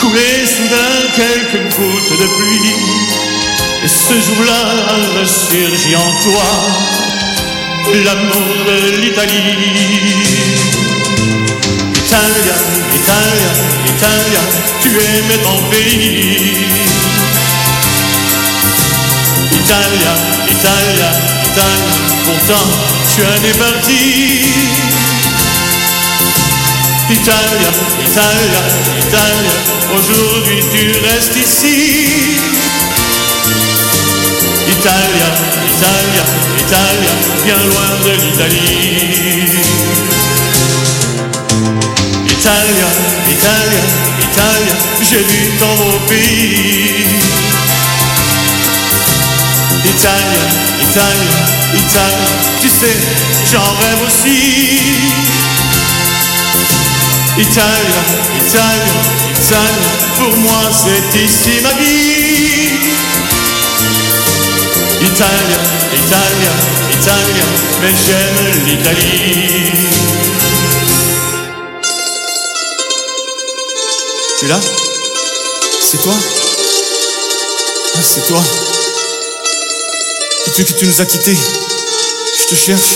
[SPEAKER 3] couler soudain quelques gouttes de pluie. Et ce jour-là ressurgit en toi l'amour de l'Italie. Italia, Italia, Italia, tu aimais ton pays. Italia, Italia, Italia, pourtant tu en es parti. Italia, Italia, Italia, aujourd'hui tu restes ici. Italia, Italia, Italia, bien loin de l'Italie. Italia, Italia, Italia, j'ai vu ton beau pays. Italia, Italia, Italia, tu sais, j'en rêve aussi. Italia, Italia, Italia, pour moi c'est ici ma vie. Italia, Italia, Italia, mais j'aime l'Italie. Tu es là? C'est toi? Ah, c'est toi. Depuis que tu nous as quittés, je te cherche.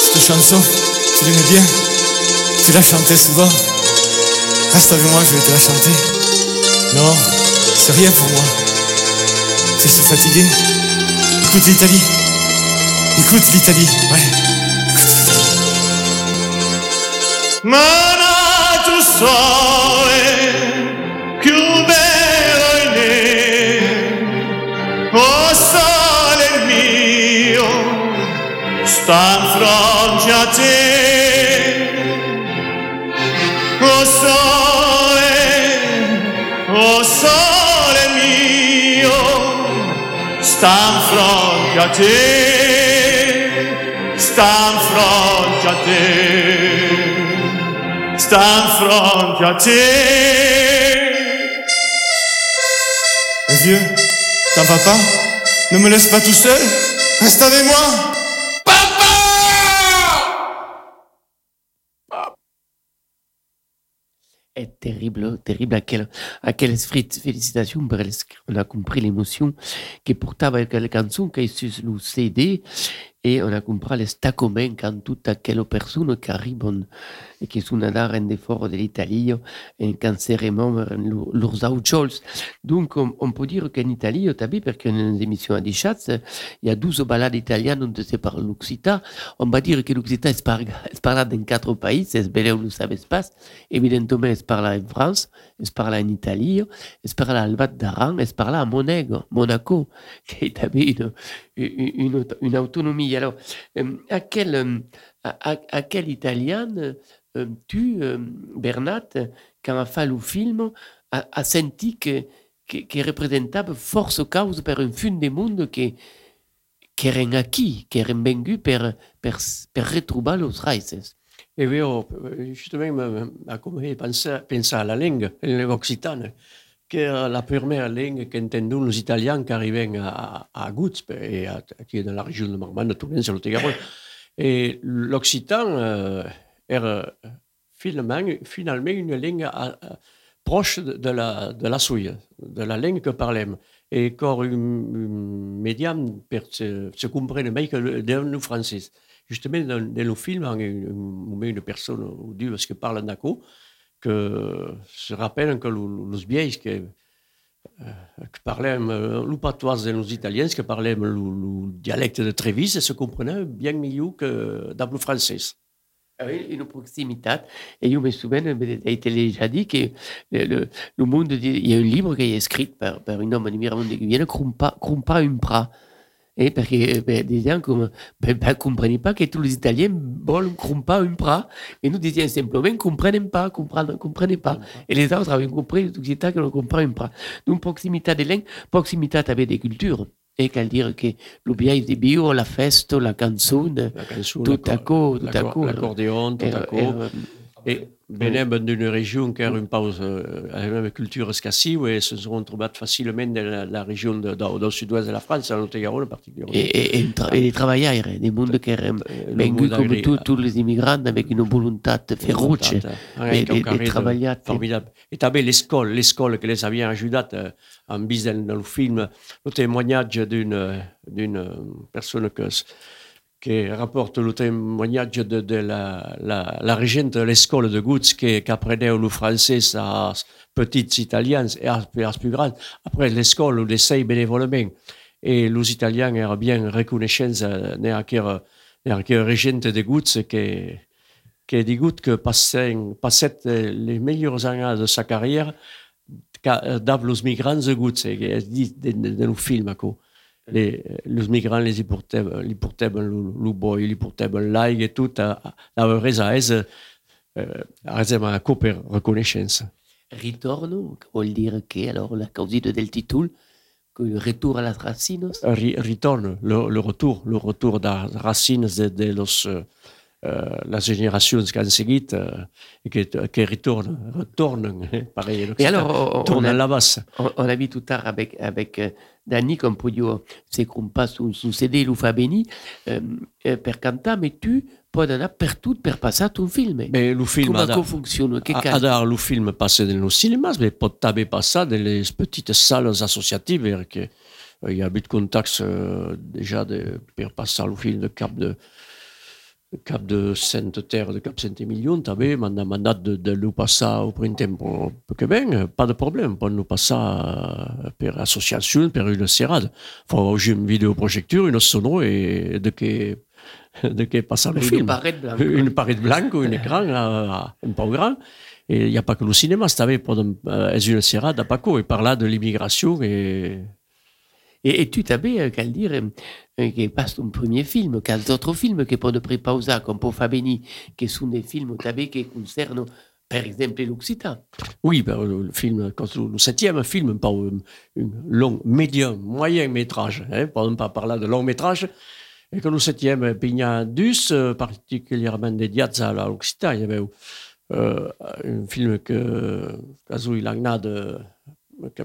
[SPEAKER 3] Cette chanson, tu l'aimais bien. Tu la chantais souvent. Reste avec moi, je vais te la chanter. Non, c'est rien pour moi. Je suis fatigué. Écoute l'Italie. Écoute l'Italie. Ouais. Mana tu sole sta in fronte a te. Oh sole, oh sole mio, sta in fronte a te, sta t'en vas pas Ne me laisse pas tout seul? Reste avec moi
[SPEAKER 2] est terrible, terrible. À quelle, à quelle félicitations, parce qu'on a compris l'émotion que portava la canzone che sur le et on a compris les stacomens quand toutes quelle personnes qui arrivent et qui là rendre fort de l'Italie et quand c'est vraiment leurs autres Donc, on, on, peut dire qu'en Italie, vu, parce y a une émission à Dichatz, il y a 12 balades italiennes dont se parle l'Occità. On va dire que l'Occità est parlé dans quatre pays, c'est bel où nous savons pas. Évidemment, est parlé en France, est parlé en Italie, est parlé à Albat d'Aran, est parlé à Monaco, Monaco, qui est une, une, autonomie. Alors, à quel, à, à quel italien euh, tu, euh, Bernat, quand a fait le film, a, a senti que, que, que force cause per un fin de monde che, che eren aquí, che eren vengu per, per, per retrouver los raïces.
[SPEAKER 5] Et oui, on, justement, à penser, penser à la langue, la est la première langue qu'entendent les Italiens qui arrivaient à, à qui est dans la région de Marmande, sur le Tégaron. Et l'occitan euh, era finalement, une langue à, proche de la, de souille, de la langue que parlem. Et quand un, un médium se, se comprenne mieux que le français. Justement, dans, dans le film, on met une personne ou deux qui parle d'accord, que se rappellent que les vieilles que, euh, que parlaient le patois de nos Italiens, qui parlaient le, le dialecte de Trévis, et se comprenaient bien mieux que dans le français.
[SPEAKER 2] Oui, une proximité. Et je me souviens, a été déjà dit que le, le, le monde, il y a un livre qui est écrit par, par un homme de Miramont de Guyane, Crumpa, Crumpa un prat. Et parce que ben, des gens comme, ben, ben, comprenaient pas que tous les Italiens veulent crumpa un prat. Et nous disions simplement, ne comprennent pas, comprennent, comprennent pas. Et les autres avaient compris, tout que ne comprennent un prat. Donc, proximité des langues, proximité avec des cultures. E cal dire che l'ubiai di bio, la festa, la canzone,
[SPEAKER 5] La canzone,
[SPEAKER 2] tout à coup, tout à coup.
[SPEAKER 5] l'accordéon, tout à
[SPEAKER 2] Et-
[SPEAKER 5] coup.
[SPEAKER 2] et-
[SPEAKER 5] Et venem d'une région qui a une pause euh, culture escassie, et se sont trouvés facilement dans la, région dans, le sud-ouest de la France, dans le Lot-et-Garonne particulièrement.
[SPEAKER 2] Et, les travailleurs, des mondes qui venus
[SPEAKER 5] monde
[SPEAKER 2] come
[SPEAKER 5] agri-
[SPEAKER 2] tu- tous les immigrants avec une volonté féroce
[SPEAKER 5] Ah,
[SPEAKER 2] de, travailler.
[SPEAKER 5] Formidable. Et t'avais l'école, l'école que les avions ajouté euh, en bis dans, le film, le témoignage d'une, d'une personne que, qui rapporte le témoignage de, de la, régente de l'école de Gutz qui, apprenait le français à petites italiennes et à, plus grandes. Après l'école, on essaye bénévolement. Et les Italiens étaient bien reconnaissants à la régente de Gutz qui, qui dit que passait, passait les meilleures années de sa carrière dans les migrants de Gutz, qui dit dans le film. Quoi. Les, les migrants les portaient, les portaient le, le boy, les portaient l'ail et tout, à, à, à, eh, resem per.
[SPEAKER 2] Ritorno che allora la causita del que le retour à las racinas
[SPEAKER 5] Ri- ritorno, le, le retour, le retour das racines de, de los, eh, eh, las generacions que han seguit eh, et que, que retornen, retornen, eh, pareil,
[SPEAKER 2] Et alors, on, on a,
[SPEAKER 5] la base.
[SPEAKER 2] on, on a vu tout tard avec, avec euh, Danny, comme podio se compa su, su CD Lufa Beni, euh, euh, per cantar, mais tu poden anar per tot per passar un film.
[SPEAKER 5] Mais le film
[SPEAKER 2] Come
[SPEAKER 5] a,
[SPEAKER 2] co funziona? Che
[SPEAKER 5] a, a le film passe dans cinémas, mais pot també passar dans les petites salles associatives, perquè eh, hi ha hagut contactes eh, déjà de, per passar le film de cap de de cap de Sainte Terre, de cap Saint-Emilion, també m'han demandat de, de lo passar au printemps ven, eh, pas de problème, pot lo passar eh, per associació, per una serrada. Fa oggi un videoprojecteur, una sonor e de que de que passar le
[SPEAKER 2] Une
[SPEAKER 5] film.
[SPEAKER 2] paret blanca.
[SPEAKER 5] Une paret blanca, un écran euh, un peu grand. Et il n'y a pas que le cinéma, c'était pendant euh, une serrade à Paco et parler de l'immigration et
[SPEAKER 2] Et, et tu t'avais, euh, qu'à dire, euh, euh, che passe ton premier film, qu'à d'autres films che poden prepausa, comme pour Fabeni, che sono des films che concernent, per exemple, l'Occitan.
[SPEAKER 5] oui, ben, le, le film, le, le septième film, pas un, un long, médium, moyen métrage, hein, pas pas parler de long métrage, et que le septième, Pignadus, euh, particulièrement dédié à l'Occitan, il y avait euh, un film que Kazui Lagnade que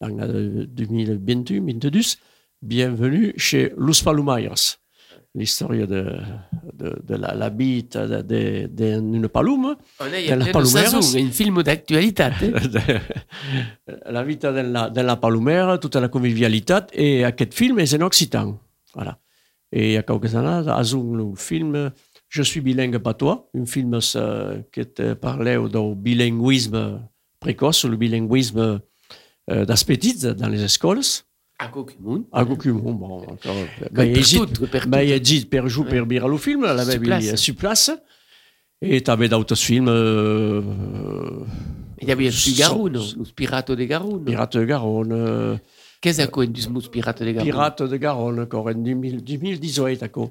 [SPEAKER 5] passait, Lagnade 2021, Bienvenue chez Los Palumayers. L'histoire de, de, de la, la bite d'une de, de, palume,
[SPEAKER 2] il y un film d'actualité.
[SPEAKER 5] la vita della, della palomera, tutta la convivialitat, e aquest film és en occitan. Voilà. E a qualques années, has un film Je suis bilingue patois, un film euh, qui te parlait du bilinguisme précoce, le bilinguisme euh, petits dans les écoles.
[SPEAKER 2] A Coquimon.
[SPEAKER 5] A Gokumon, bon, encore. Mais il dit per jou per bir le film, mis
[SPEAKER 2] place.
[SPEAKER 5] sur place. Et t'avais d'autres films, euh,
[SPEAKER 2] Il y avait le Garonne, le Pirate de Garonne.
[SPEAKER 5] Pirates de Garonne, euh,
[SPEAKER 2] Qu'est-ce que c'est que le Pirate de Garonne
[SPEAKER 5] Pirates de Garonne, encore en 2000 2018, d'accord.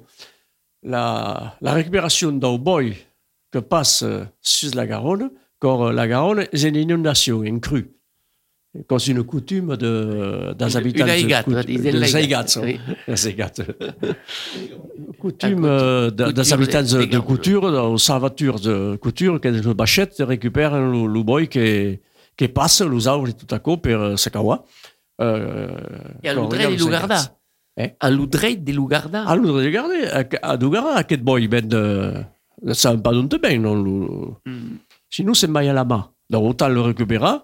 [SPEAKER 5] La, la récupération d'un boy que passe sur la Garonne, quand la Garonne est une inondation, une crue. C'est une coutume de, des
[SPEAKER 2] Une-
[SPEAKER 5] habitants de, les les coutume euh, des
[SPEAKER 2] couture
[SPEAKER 5] habitants
[SPEAKER 2] de-
[SPEAKER 5] couture, salvatures de couture, qui une bachette récupèrent le, le boy qui, qui passe, les arbres tout à coup, per Sakawa. Euh,
[SPEAKER 2] Et à
[SPEAKER 5] on
[SPEAKER 2] l'Oudrey
[SPEAKER 5] regarde
[SPEAKER 2] des
[SPEAKER 5] les aigates. Eh?
[SPEAKER 2] À l'Oudrey des Lougarda.
[SPEAKER 5] Ah, l'Oudrey de Garde, a, a Dugara, aquest boi ben de... de saben pas d'on te ben, non? Lo,
[SPEAKER 2] Mm.
[SPEAKER 5] sinon, c'est mai à la main. Donc, autant le récupérer,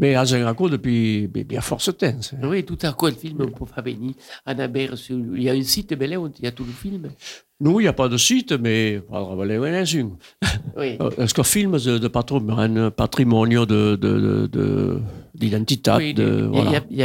[SPEAKER 5] mais un raccord depuis bien, force c'est-
[SPEAKER 2] Oui, tout à coup, le film, on peut faire venir. Annabelle, il y a un site belé où il y a tout le film.
[SPEAKER 5] Nous, il n'y a pas de site, mais un.
[SPEAKER 2] Oui.
[SPEAKER 5] Est-ce que film de, de patrimoine, un patrimonio de, de, de, de, d'identité,
[SPEAKER 2] Oui, il y a-
[SPEAKER 5] voilà.
[SPEAKER 2] il y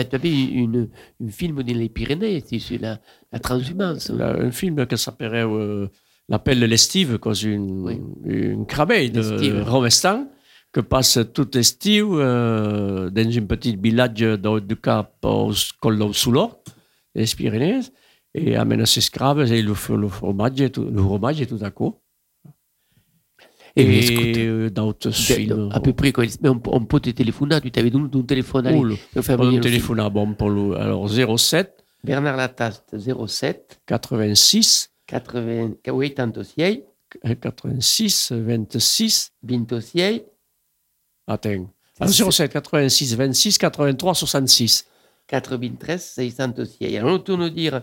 [SPEAKER 2] une film dans les Pyrénées, c'est sur la, la transhumance.
[SPEAKER 5] Là, un film qui s'appelait euh, L'appel de l'estive, une,
[SPEAKER 2] Oui.
[SPEAKER 5] une crabée de. Romestan, que passe tout l'estiu euh, dans un petit village de, du Cap au col del Soulor, les Pyrénées, et amène ses esclaves et le, le fromage, et tout, le fromage tout à coup.
[SPEAKER 2] Et,
[SPEAKER 5] Et, d'autres films.
[SPEAKER 2] à peu près, quoi. Mais on, on peut te téléphoner, tu t'avais donné ton téléphone.
[SPEAKER 5] Pas
[SPEAKER 2] venir
[SPEAKER 5] un téléphone à bon pour le, alors 07
[SPEAKER 2] film. Bernard Lataste, 07
[SPEAKER 5] 86
[SPEAKER 2] 80, 86,
[SPEAKER 5] 86 26
[SPEAKER 2] 26,
[SPEAKER 5] attends alors 07 86 26 83 66
[SPEAKER 2] 93, 606. Alors, on tourne dire.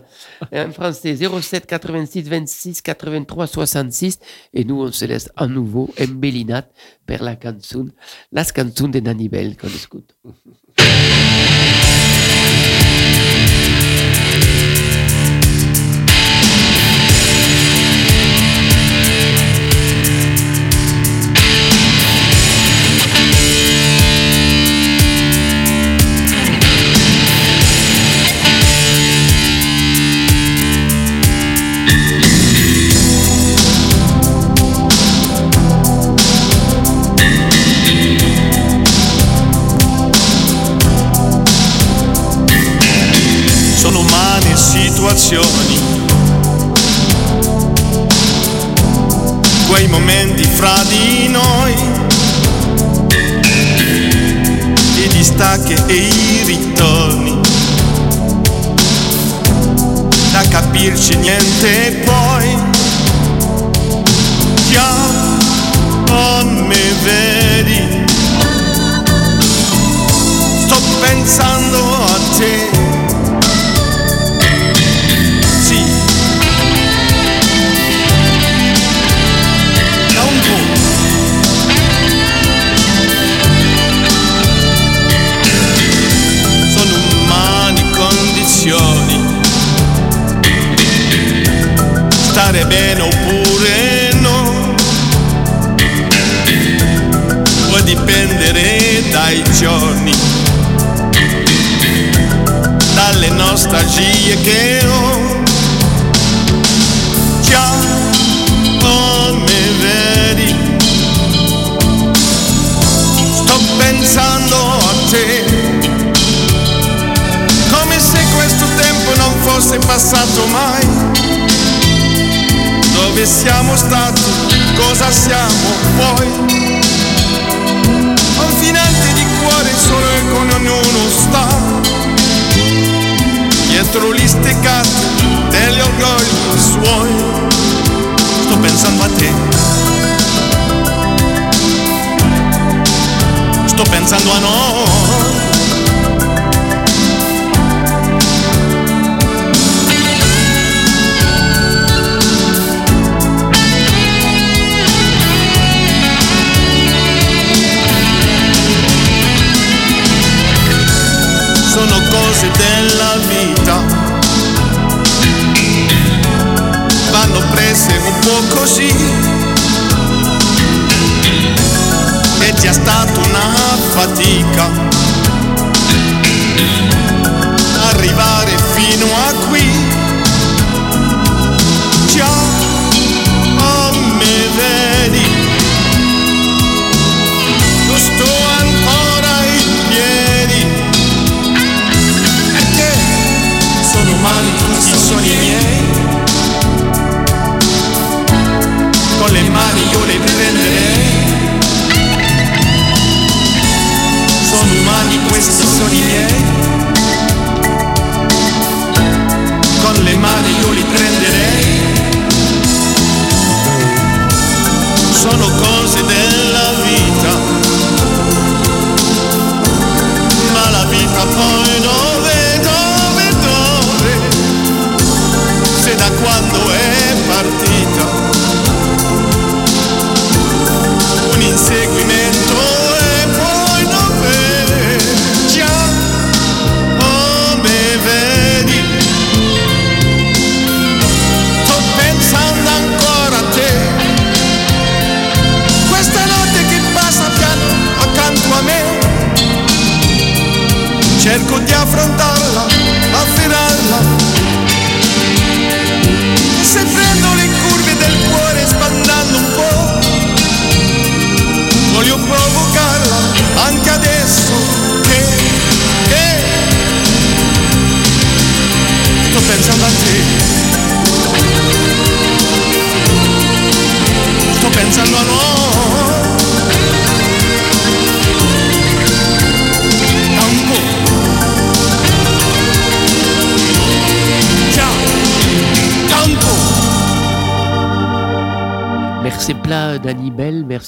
[SPEAKER 2] En français 07 86 26 83 66 et nous on se laisse à nouveau embellinat per la canzone, la canzone de qu'on écoute.
[SPEAKER 3] Situazioni. Quei momenti fra di noi, i distacchi e i ritorni, da capirci niente poi, già non mi vedi, sto pensando a te.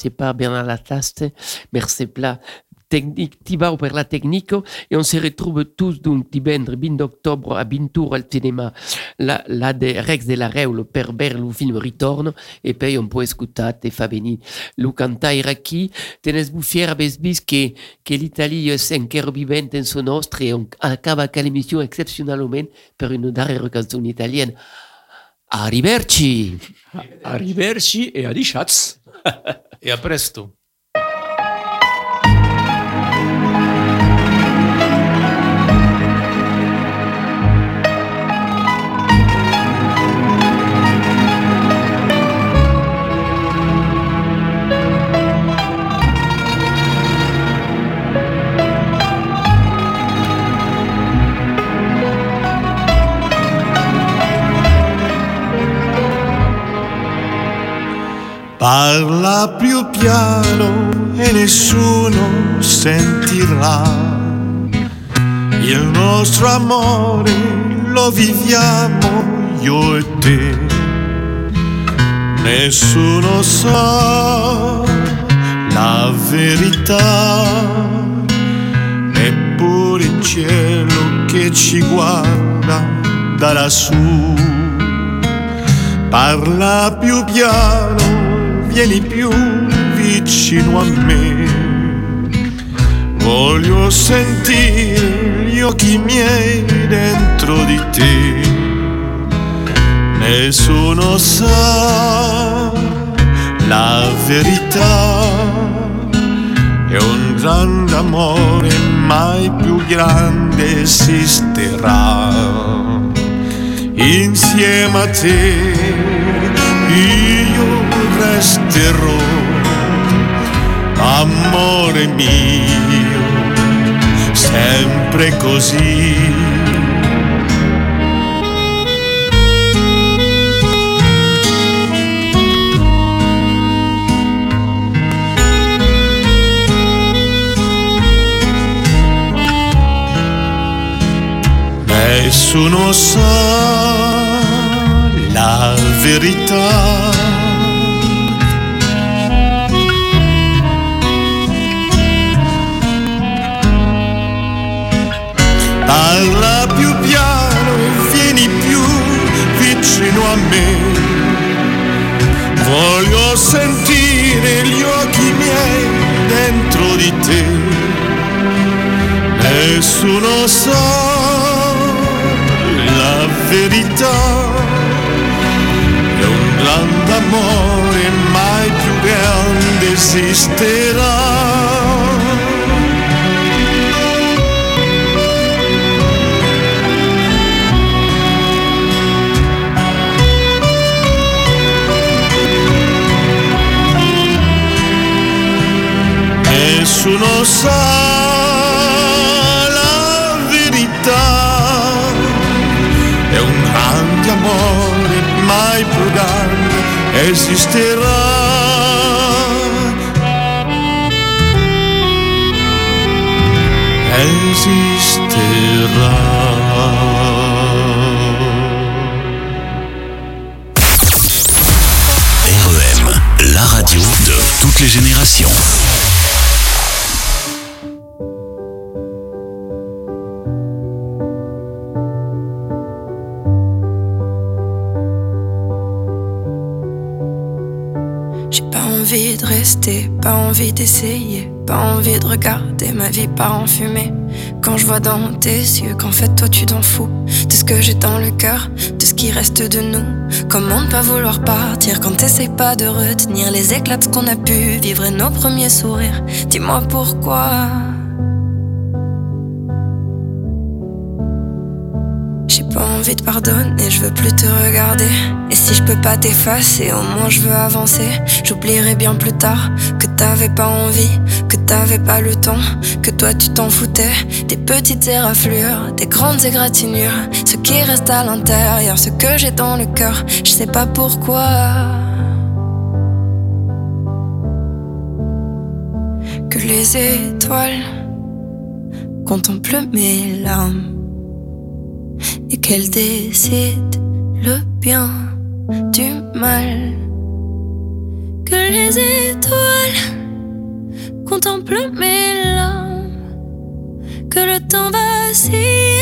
[SPEAKER 2] Merci pas Bernard Lataste, merci pla technique Tibau per la Tecnico et on se retrouve tous donc divendres 20 d'octobre a Bintour al cinema la, la de Rex de la Reul per ver lo film Ritorno e poi on può ascoltare e fa venire lo cantaire qui tenes buffiera besbis che, che l'Italie è ancora vivente in suo nostro e on acaba con l'émission exceptionnellement per une dernière canzone italienne. Arrivederci!
[SPEAKER 5] Arrivederci e adicats.
[SPEAKER 4] Et à presto.
[SPEAKER 3] Parla più piano e nessuno sentirà. Il nostro amore lo viviamo io e te. Nessuno sa la verità, neppure il cielo che ci guarda da lassù. Parla più piano, vieni più vicino a me. Voglio sentire gli occhi miei dentro di te. Nessuno sa la verità. È un grande amore, mai più grande esisterà. Insieme a te io resterò, amore mio, sempre così. Nessuno sa la verità. Parla più piano vieni più vicino a me. Voglio sentire gli occhi miei dentro di te. Nessuno sa la verità. È un grande amore, mai più grande esisterà. Nessuno sa la verità. È un grande amore, mai più grande esisterà. Esisterà.
[SPEAKER 7] REM, la radio de toutes les générations.
[SPEAKER 8] Envie de rester, pas envie d'essayer, pas envie de regarder ma vie part en fumée. Quand je vois dans tes yeux qu'en fait toi tu t'en fous de ce que j'ai dans le cœur, de ce qui reste de nous. Comment ne pas vouloir partir quand t'essayes pas de retenir les éclats qu'on a pu vivre et nos premiers sourires? Dis-moi pourquoi. Envie de pardonner, je veux plus te regarder. Et si je peux pas t'effacer, au moins je veux avancer. J'oublierai bien plus tard que t'avais pas envie, que t'avais pas le temps, que toi tu t'en foutais. Des petites éraflures, des grandes égratignures. Ce qui reste à l'intérieur, ce que j'ai dans le cœur, je sais pas pourquoi. Que les étoiles contemplent mes larmes qu'elle décide le bien du mal. Que les étoiles contemplent mes larmes, que le temps vacille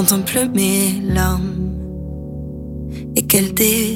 [SPEAKER 8] contemplent mes larmes et qu'elles décident.